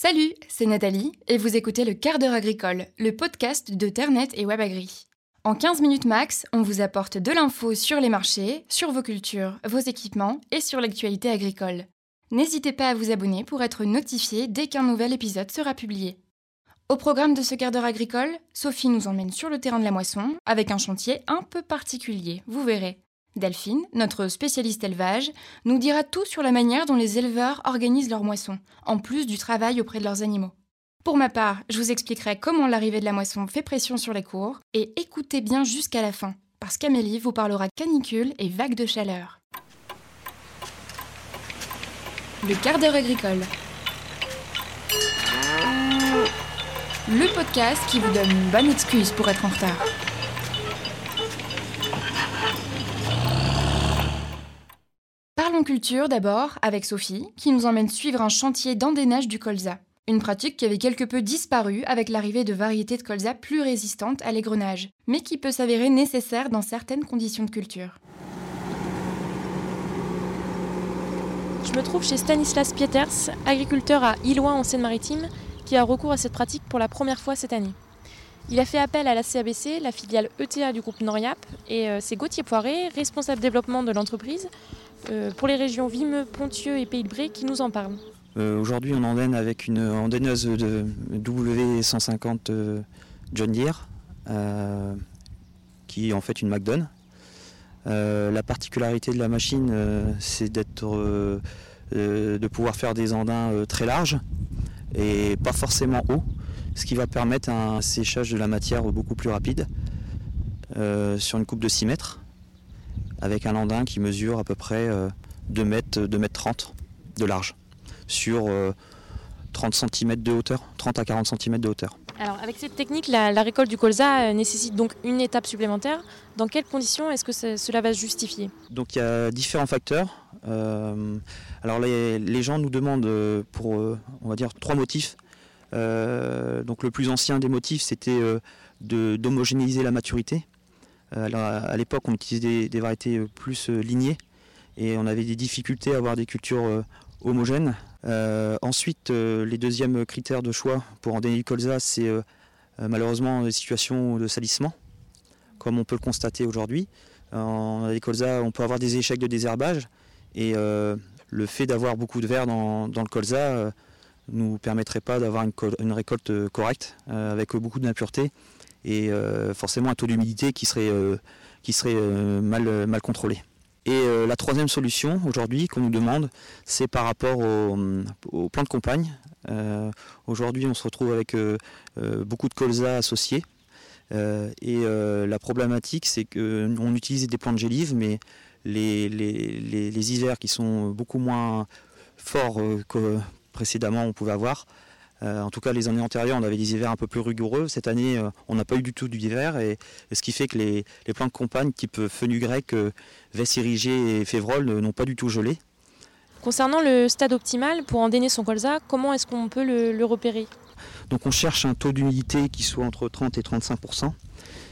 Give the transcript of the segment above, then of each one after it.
Salut, c'est Nathalie et vous écoutez le quart d'heure agricole, le podcast de Ternet et WebAgri. En 15 minutes max, on vous apporte de l'info sur les marchés, sur vos cultures, vos équipements et sur l'actualité agricole. N'hésitez pas à vous abonner pour être notifié dès qu'un nouvel épisode sera publié. Au programme de ce quart d'heure agricole, Sophie nous emmène sur le terrain de la moisson avec un chantier un peu particulier, vous verrez. Delphine, notre spécialiste élevage, nous dira tout sur la manière dont les éleveurs organisent leur moisson, en plus du travail auprès de leurs animaux. Pour ma part, je vous expliquerai comment l'arrivée de la moisson fait pression sur les cours, et écoutez bien jusqu'à la fin, parce qu'Amélie vous parlera canicule et vagues de chaleur. Le quart d'heure agricole. Le podcast qui vous donne une bonne excuse pour être en retard. Parlons culture d'abord avec Sophie, qui nous emmène suivre un chantier d'endénage du colza. Une pratique qui avait quelque peu disparu avec l'arrivée de variétés de colza plus résistantes à l'égrenage, mais qui peut s'avérer nécessaire dans certaines conditions de culture. Je me trouve chez Stanislas Pieters, agriculteur à Iloin en Seine-Maritime, qui a recours à cette pratique pour la première fois cette année. Il a fait appel à la CABC, la filiale ETA du groupe Noriap, et euh, c'est Gauthier Poiré, responsable développement de l'entreprise, pour les régions Vimeux, Pontieux et Pays de Bray, qui nous en parle. Euh, aujourd'hui, on endaine avec une endaineuse de W150 John Deere, qui est en fait une McDonald's. la particularité de la machine, c'est d'être, de pouvoir faire des andins très larges et pas forcément hauts ce qui va permettre un séchage de la matière beaucoup plus rapide euh, sur une coupe de 6 mètres avec un landin qui mesure à peu près 2 euh, mètres, 2 mètres 30 de large sur 30 euh, cm de hauteur, 30 à 40 cm de hauteur. Alors avec cette technique, la, récolte du colza nécessite donc une étape supplémentaire. Dans quelles conditions est-ce que cela va se justifier? Donc il y a différents facteurs. alors les, les, gens nous demandent pour on va dire trois motifs euh, donc le plus ancien des motifs, c'était euh, d'homogénéiser la maturité. Euh, à l'époque, on utilisait des, variétés plus lignées et on avait des difficultés à avoir des cultures homogènes. ensuite, les deuxièmes critères de choix pour endémier colza, c'est malheureusement des situations de salissement, comme on peut le constater aujourd'hui. En colza, on peut avoir des échecs de désherbage et le fait d'avoir beaucoup de verre dans le colza nous permettrait pas d'avoir une, récolte euh, correcte euh, avec beaucoup d'impuretés et euh, forcément un taux d'humidité qui serait, qui serait mal, mal contrôlé. Et la troisième solution aujourd'hui qu'on nous demande, c'est par rapport au, plan de aujourd'hui, on se retrouve avec beaucoup de colza associés. et la problématique, c'est qu'on utilise des plants de gélive, mais les, les, les, hivers qui sont beaucoup moins forts que, précédemment on pouvait avoir. Euh, en tout cas, les années antérieures, on avait des hivers un peu plus rigoureux. Cette année, euh, on n'a pas eu du tout d'hiver, et, et, ce qui fait que les, les plants de campagne type fenu grec, euh, et févrole n'ont pas du tout gelé. Concernant le stade optimal pour endainer son colza, comment est-ce qu'on peut le, repérer? Donc on cherche un taux d'humidité qui soit entre 30 et 35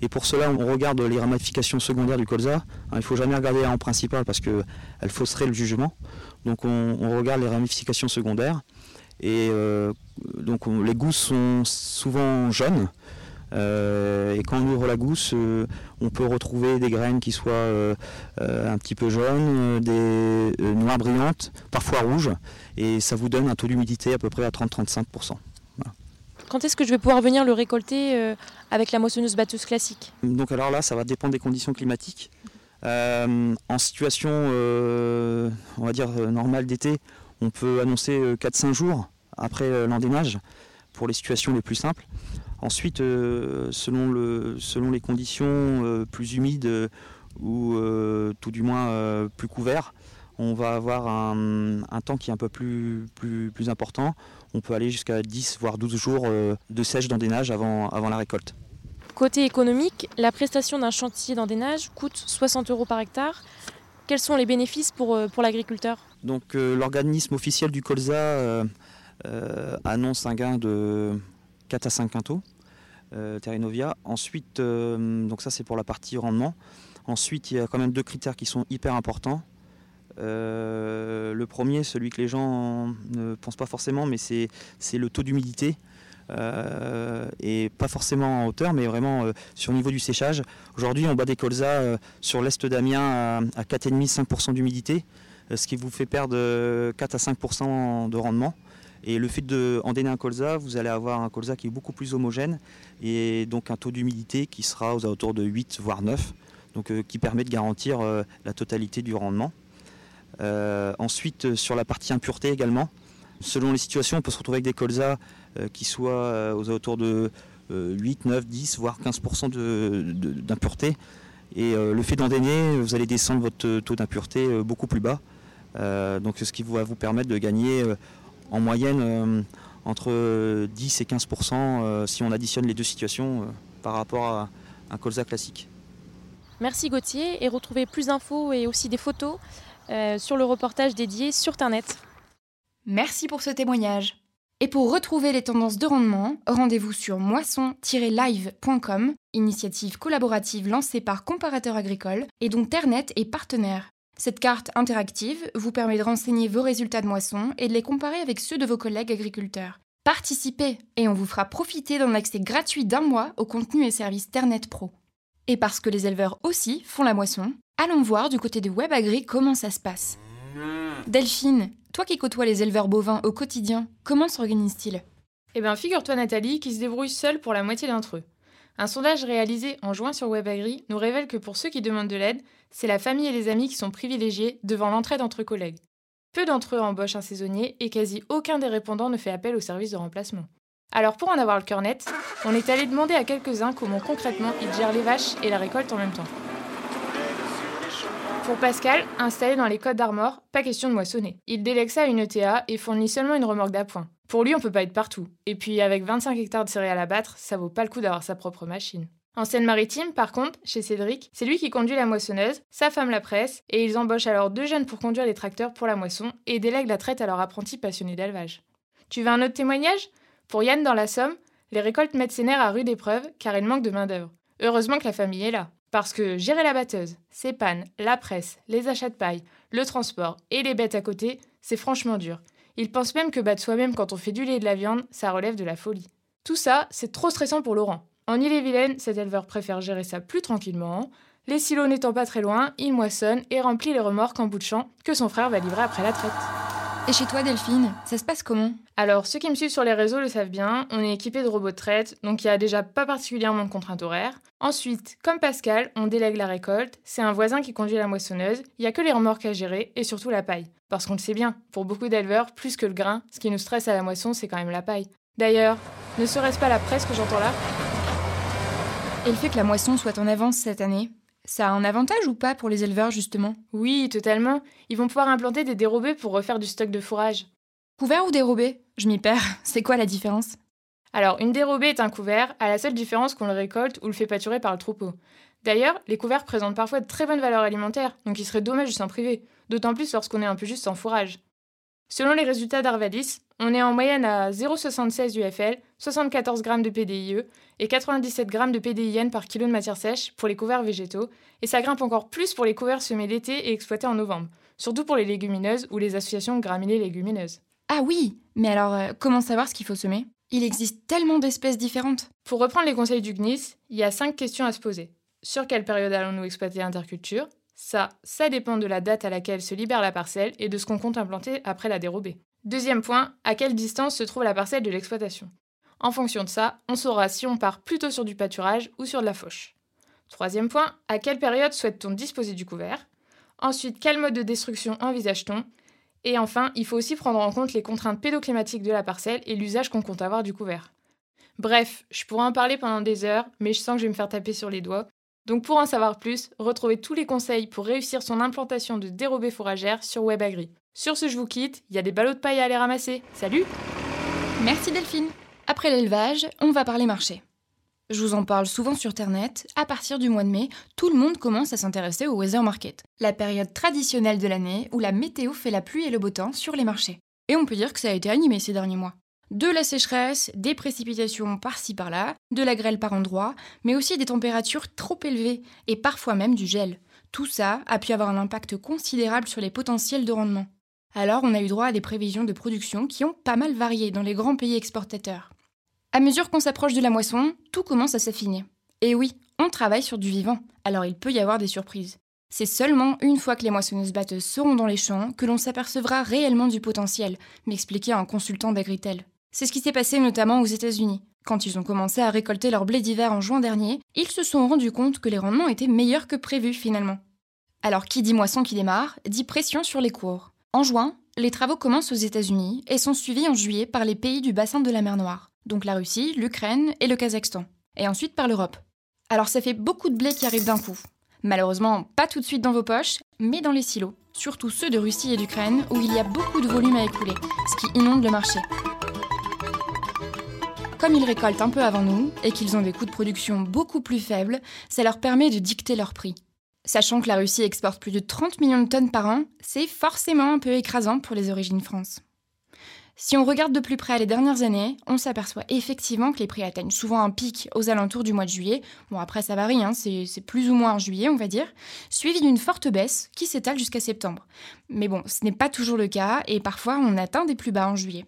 et pour cela, on regarde les ramifications secondaires du colza. il ne faut jamais regarder en principal parce qu'elle fausserait le jugement. Donc on, regarde les ramifications secondaires. Et euh, donc les gousses sont souvent jaunes. Euh, et quand on ouvre la gousse, euh, on peut retrouver des graines qui soient un petit peu jaunes, des noires brillantes, parfois rouges, et ça vous donne un taux d'humidité à peu près à 30-35%. Quand est-ce que je vais pouvoir venir le récolter avec la moissonneuse batteuse classique? Donc alors là, ça va dépendre des conditions climatiques. Euh, en situation, euh, on va dire, euh, normale d'été, on peut annoncer 4-5 jours après l'endémage pour les situations les plus simples. Ensuite, selon, le, selon les conditions plus humides ou tout du moins plus couverts, on va avoir un, temps qui est un peu plus, important. On peut aller jusqu'à 10 voire 12 jours de sèche d'endénage avant la récolte. Côté économique, la prestation d'un chantier d'endénage coûte 60 euros par hectare. Quels sont les bénéfices pour, euh, pour l'agriculteur? Donc euh, l'organisme officiel du colza euh, annonce un gain de 4 à 5 quintaux, Terrinovia. Ensuite, donc ça c'est pour la partie rendement. Ensuite, il y a quand même deux critères qui sont hyper importants. le premier, celui que les gens ne pensent pas forcément, mais c'est le taux d'humidité. Et pas forcément en hauteur, mais vraiment sur le niveau du séchage. Aujourd'hui, on bat des colzas sur l'est d'Amiens à, à 4,5-5% d'humidité, ce qui vous fait perdre 4 à 5% de rendement. Et le fait d'endainer un colza, vous allez avoir un colza qui est beaucoup plus homogène et donc un taux d'humidité qui sera aux alentours de 8 voire 9, donc euh, qui permet de garantir euh, la totalité du rendement. Euh, ensuite, sur la partie impureté également, selon les situations, on peut se retrouver avec des colzas qui soient aux alentours de 8, 9, 10, voire 15% d'impureté. Et le fait d'endainer, vous allez descendre votre taux d'impureté beaucoup plus bas. donc ce qui va vous permettre de gagner en moyenne euh, entre 10 et 15% euh, si on additionne les deux situations euh, par rapport à un colza classique. Merci Gauthier et retrouvez plus d'infos et aussi des photos sur le reportage dédié sur Internet. Merci pour ce témoignage. Et pour retrouver les tendances de rendement, rendez-vous sur moisson-live.com, initiative collaborative lancée par Comparateur Agricole et dont Ternet est partenaire. Cette carte interactive vous permet de renseigner vos résultats de moisson et de les comparer avec ceux de vos collègues agriculteurs. Participez et on vous fera profiter d'un accès gratuit d'un mois au contenu et services Ternet Pro. Et parce que les éleveurs aussi font la moisson, allons voir du côté de WebAgri comment ça se passe. Delphine, toi qui côtoies les éleveurs bovins au quotidien, comment s'organisent-ils Eh bien, figure-toi Nathalie qui se débrouille seule pour la moitié d'entre eux. Un sondage réalisé en juin sur WebAgri nous révèle que pour ceux qui demandent de l'aide, c'est la famille et les amis qui sont privilégiés devant l'entraide entre collègues. Peu d'entre eux embauchent un saisonnier et quasi aucun des répondants ne fait appel au service de remplacement. Alors pour en avoir le cœur net, on est allé demander à quelques-uns comment concrètement ils gèrent les vaches et la récolte en même temps. Pour Pascal, installé dans les Côtes d'Armor, pas question de moissonner. Il délègue ça à une ETA et fournit seulement une remorque d'appoint. Pour lui, on peut pas être partout. Et puis, avec 25 hectares de céréales à battre, ça vaut pas le coup d'avoir sa propre machine. En Seine-Maritime, par contre, chez Cédric, c'est lui qui conduit la moissonneuse, sa femme la presse, et ils embauchent alors deux jeunes pour conduire les tracteurs pour la moisson et délèguent la traite à leur apprenti passionné d'élevage. Tu veux un autre témoignage? Pour Yann dans la Somme, les récoltes mettent ses nerfs à rude épreuve car il manque de main-d'œuvre. Heureusement que la famille est là. Parce que gérer la batteuse, ses pannes, la presse, les achats de paille, le transport et les bêtes à côté, c'est franchement dur. Il pense même que battre soi-même quand on fait du lait et de la viande, ça relève de la folie. Tout ça, c'est trop stressant pour Laurent. En Ille-et-Vilaine, cet éleveur préfère gérer ça plus tranquillement. Les silos n'étant pas très loin, il moissonne et remplit les remorques en bout de champ que son frère va livrer après la traite. Et chez toi, Delphine, ça se passe comment? Alors, ceux qui me suivent sur les réseaux le savent bien, on est équipé de robots de traite, donc il n'y a déjà pas particulièrement de contraintes horaires. Ensuite, comme Pascal, on délègue la récolte, c'est un voisin qui conduit la moissonneuse, il n'y a que les remorques à gérer et surtout la paille. Parce qu'on le sait bien, pour beaucoup d'éleveurs, plus que le grain, ce qui nous stresse à la moisson, c'est quand même la paille. D'ailleurs, ne serait-ce pas la presse que j'entends là? Et le fait que la moisson soit en avance cette année, ça a un avantage ou pas pour les éleveurs justement? Oui, totalement. Ils vont pouvoir implanter des dérobés pour refaire du stock de fourrage. Couvert ou dérobé? Je m'y perds. C'est quoi la différence? Alors, une dérobée est un couvert, à la seule différence qu'on le récolte ou le fait pâturer par le troupeau. D'ailleurs, les couverts présentent parfois de très bonnes valeurs alimentaires, donc il serait dommage de s'en priver, d'autant plus lorsqu'on est un peu juste sans fourrage. Selon les résultats d'Arvadis, on est en moyenne à 0,76 UFL, 74 g de PDIE et 97 g de PDIN par kilo de matière sèche pour les couverts végétaux, et ça grimpe encore plus pour les couverts semés l'été et exploités en novembre, surtout pour les légumineuses ou les associations graminées légumineuses. Ah oui Mais alors, euh, comment savoir ce qu'il faut semer? Il existe tellement d'espèces différentes. Pour reprendre les conseils du GNIS, il y a 5 questions à se poser. Sur quelle période allons-nous exploiter l'interculture? Ça, ça dépend de la date à laquelle se libère la parcelle et de ce qu'on compte implanter après la dérobée. Deuxième point, à quelle distance se trouve la parcelle de l'exploitation En fonction de ça, on saura si on part plutôt sur du pâturage ou sur de la fauche. Troisième point, à quelle période souhaite-t-on disposer du couvert? Ensuite, quel mode de destruction envisage-t-on? Et enfin, il faut aussi prendre en compte les contraintes pédoclimatiques de la parcelle et l'usage qu'on compte avoir du couvert. Bref, je pourrais en parler pendant des heures, mais je sens que je vais me faire taper sur les doigts. Donc pour en savoir plus, retrouvez tous les conseils pour réussir son implantation de dérobée fourragère sur WebAgri. Sur ce, je vous quitte. Il y a des ballots de paille à aller ramasser. Salut Merci Delphine. Après l'élevage, on va parler marché. Je vous en parle souvent sur Internet. À partir du mois de mai, tout le monde commence à s'intéresser au weather market, la période traditionnelle de l'année où la météo fait la pluie et le beau temps sur les marchés. Et on peut dire que ça a été animé ces derniers mois. De la sécheresse, des précipitations par-ci par-là, de la grêle par endroits, mais aussi des températures trop élevées et parfois même du gel. Tout ça a pu avoir un impact considérable sur les potentiels de rendement. Alors on a eu droit à des prévisions de production qui ont pas mal varié dans les grands pays exportateurs. À mesure qu'on s'approche de la moisson, tout commence à s'affiner. Et oui, on travaille sur du vivant, alors il peut y avoir des surprises. C'est seulement une fois que les moissonneuses batteuses seront dans les champs que l'on s'apercevra réellement du potentiel, m'expliquait un consultant d'Agritel. C'est ce qui s'est passé notamment aux États-Unis. Quand ils ont commencé à récolter leur blé d'hiver en juin dernier, ils se sont rendus compte que les rendements étaient meilleurs que prévu finalement. Alors qui dit moisson qui démarre, dit pression sur les cours. En juin, les travaux commencent aux États-Unis et sont suivis en juillet par les pays du bassin de la mer Noire, donc la Russie, l'Ukraine et le Kazakhstan, et ensuite par l'Europe. Alors ça fait beaucoup de blé qui arrive d'un coup. Malheureusement, pas tout de suite dans vos poches, mais dans les silos, surtout ceux de Russie et d'Ukraine, où il y a beaucoup de volume à écouler, ce qui inonde le marché. Comme ils récoltent un peu avant nous et qu'ils ont des coûts de production beaucoup plus faibles, ça leur permet de dicter leur prix. Sachant que la Russie exporte plus de 30 millions de tonnes par an, c'est forcément un peu écrasant pour les origines France. Si on regarde de plus près les dernières années, on s'aperçoit effectivement que les prix atteignent souvent un pic aux alentours du mois de juillet. Bon, après ça varie, hein, c'est plus ou moins en juillet, on va dire, suivi d'une forte baisse qui s'étale jusqu'à septembre. Mais bon, ce n'est pas toujours le cas et parfois on atteint des plus bas en juillet.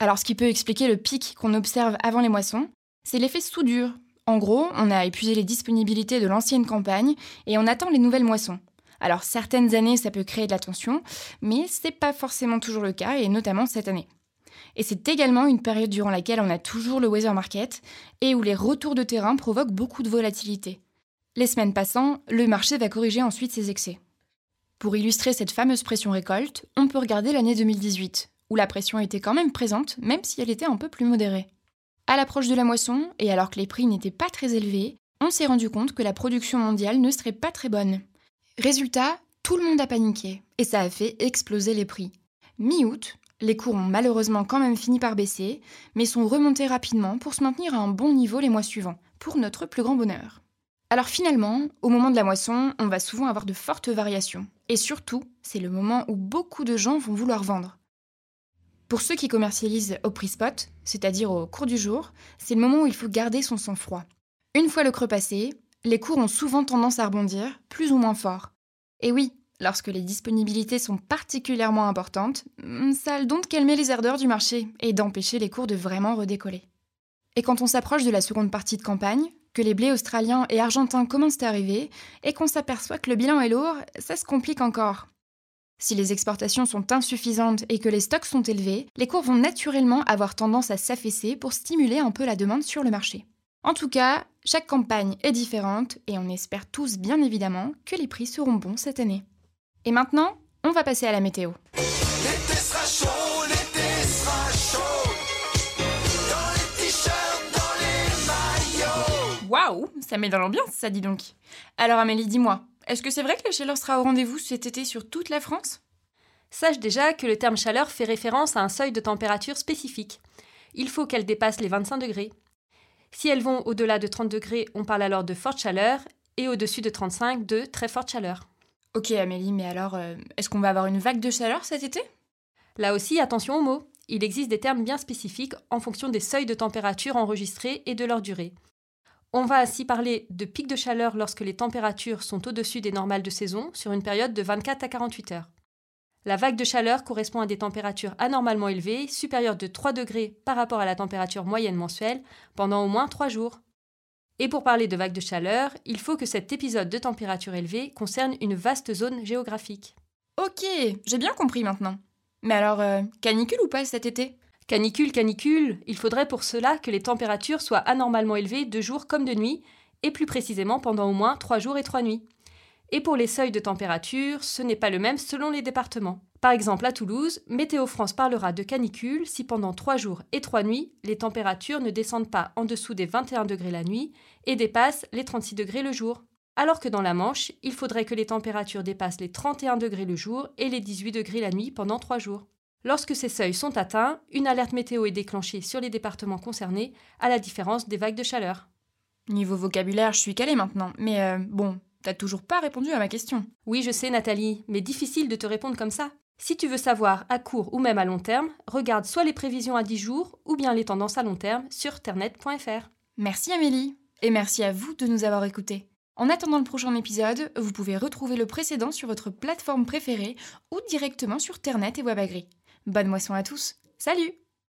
Alors ce qui peut expliquer le pic qu'on observe avant les moissons, c'est l'effet soudure. En gros, on a épuisé les disponibilités de l'ancienne campagne et on attend les nouvelles moissons. Alors certaines années ça peut créer de la tension, mais c'est pas forcément toujours le cas et notamment cette année. Et c'est également une période durant laquelle on a toujours le weather market et où les retours de terrain provoquent beaucoup de volatilité. Les semaines passant, le marché va corriger ensuite ses excès. Pour illustrer cette fameuse pression récolte, on peut regarder l'année 2018, où la pression était quand même présente, même si elle était un peu plus modérée. À l'approche de la moisson, et alors que les prix n'étaient pas très élevés, on s'est rendu compte que la production mondiale ne serait pas très bonne. Résultat, tout le monde a paniqué, et ça a fait exploser les prix. Mi-août, les cours ont malheureusement quand même fini par baisser, mais sont remontés rapidement pour se maintenir à un bon niveau les mois suivants, pour notre plus grand bonheur. Alors finalement, au moment de la moisson, on va souvent avoir de fortes variations. Et surtout, c'est le moment où beaucoup de gens vont vouloir vendre. Pour ceux qui commercialisent au prix spot, c'est-à-dire au cours du jour, c'est le moment où il faut garder son sang-froid. Une fois le creux passé, les cours ont souvent tendance à rebondir, plus ou moins fort. Et oui, lorsque les disponibilités sont particulièrement importantes, hmm, ça a le don de calmer les ardeurs du marché et d'empêcher les cours de vraiment redécoller. Et quand on s'approche de la seconde partie de campagne, que les blés australiens et argentins commencent à arriver, et qu'on s'aperçoit que le bilan est lourd, ça se complique encore. Si les exportations sont insuffisantes et que les stocks sont élevés, les cours vont naturellement avoir tendance à s'affaisser pour stimuler un peu la demande sur le marché. En tout cas, chaque campagne est différente et on espère tous bien évidemment que les prix seront bons cette année. Et maintenant, on va passer à la météo. Waouh, ça met dans l'ambiance, ça dit donc. Alors Amélie, dis-moi, est-ce que c'est vrai que la chaleur sera au rendez-vous cet été sur toute la France? Sache déjà que le terme chaleur fait référence à un seuil de température spécifique. Il faut qu'elle dépasse les 25 degrés. Si elles vont au-delà de 30 degrés, on parle alors de forte chaleur, et au-dessus de 35 de très forte chaleur. Ok Amélie, mais alors, euh, est-ce qu'on va avoir une vague de chaleur cet été? Là aussi, attention aux mots. Il existe des termes bien spécifiques en fonction des seuils de température enregistrés et de leur durée. On va ainsi parler de pic de chaleur lorsque les températures sont au-dessus des normales de saison sur une période de 24 à 48 heures. La vague de chaleur correspond à des températures anormalement élevées, supérieures de 3 degrés par rapport à la température moyenne mensuelle, pendant au moins 3 jours. Et pour parler de vague de chaleur, il faut que cet épisode de température élevée concerne une vaste zone géographique. Ok, j'ai bien compris maintenant. Mais alors, euh, canicule ou pas cet été? Canicule, canicule, il faudrait pour cela que les températures soient anormalement élevées de jour comme de nuit, et plus précisément pendant au moins 3 jours et 3 nuits. Et pour les seuils de température, ce n'est pas le même selon les départements. Par exemple, à Toulouse, Météo France parlera de canicule si pendant 3 jours et 3 nuits, les températures ne descendent pas en dessous des 21 degrés la nuit et dépassent les 36 degrés le jour. Alors que dans la Manche, il faudrait que les températures dépassent les 31 degrés le jour et les 18 degrés la nuit pendant 3 jours. Lorsque ces seuils sont atteints, une alerte météo est déclenchée sur les départements concernés, à la différence des vagues de chaleur. Niveau vocabulaire, je suis calée maintenant, mais euh, bon, t'as toujours pas répondu à ma question. Oui, je sais, Nathalie, mais difficile de te répondre comme ça. Si tu veux savoir à court ou même à long terme, regarde soit les prévisions à 10 jours ou bien les tendances à long terme sur ternet.fr. Merci Amélie, et merci à vous de nous avoir écoutés. En attendant le prochain épisode, vous pouvez retrouver le précédent sur votre plateforme préférée ou directement sur Ternet et WebAgri. Bonne moisson à tous. Salut